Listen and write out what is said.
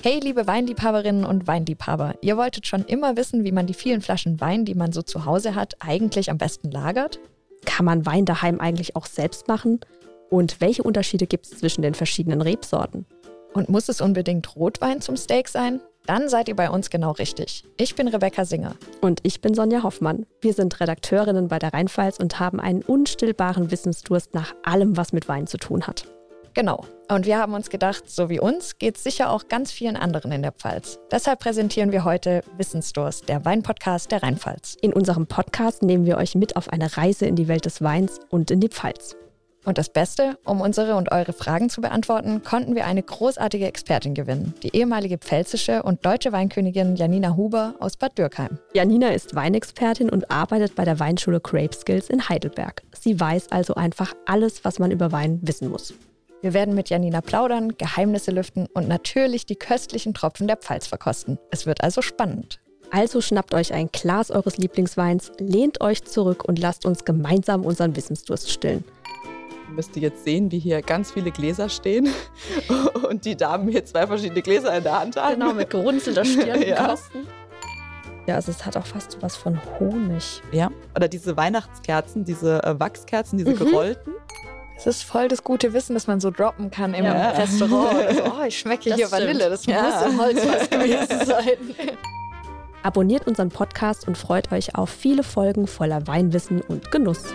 Hey, liebe Weinliebhaberinnen und Weinliebhaber, ihr wolltet schon immer wissen, wie man die vielen Flaschen Wein, die man so zu Hause hat, eigentlich am besten lagert? Kann man Wein daheim eigentlich auch selbst machen? Und welche Unterschiede gibt es zwischen den verschiedenen Rebsorten? Und muss es unbedingt Rotwein zum Steak sein? Dann seid ihr bei uns genau richtig. Ich bin Rebecca Singer. Und ich bin Sonja Hoffmann. Wir sind Redakteurinnen bei der Rheinpfalz und haben einen unstillbaren Wissensdurst nach allem, was mit Wein zu tun hat. Genau. Und wir haben uns gedacht, so wie uns geht es sicher auch ganz vielen anderen in der Pfalz. Deshalb präsentieren wir heute Wissensdurst, der Weinpodcast der Rheinpfalz. In unserem Podcast nehmen wir euch mit auf eine Reise in die Welt des Weins und in die Pfalz. Und das Beste, um unsere und eure Fragen zu beantworten, konnten wir eine großartige Expertin gewinnen, die ehemalige pfälzische und deutsche Weinkönigin Janina Huber aus Bad Dürkheim. Janina ist Weinexpertin und arbeitet bei der Weinschule Grape Skills in Heidelberg. Sie weiß also einfach alles, was man über Wein wissen muss. Wir werden mit Janina plaudern, Geheimnisse lüften und natürlich die köstlichen Tropfen der Pfalz verkosten. Es wird also spannend. Also schnappt euch ein Glas eures Lieblingsweins, lehnt euch zurück und lasst uns gemeinsam unseren Wissensdurst stillen müsst ihr jetzt sehen, wie hier ganz viele Gläser stehen und die Damen hier zwei verschiedene Gläser in der Hand haben. Genau, mit gerunzelter Stirn ja. Ja, also es hat auch fast so was von Honig. Ja, oder diese Weihnachtskerzen, diese äh, Wachskerzen, diese mhm. gerollten. Es ist voll das gute Wissen, dass man so droppen kann im ja. Restaurant. Also, oh, ich schmecke das hier stimmt. Vanille, das ja. muss im Holz was gewesen sein. Abonniert unseren Podcast und freut euch auf viele Folgen voller Weinwissen und Genuss.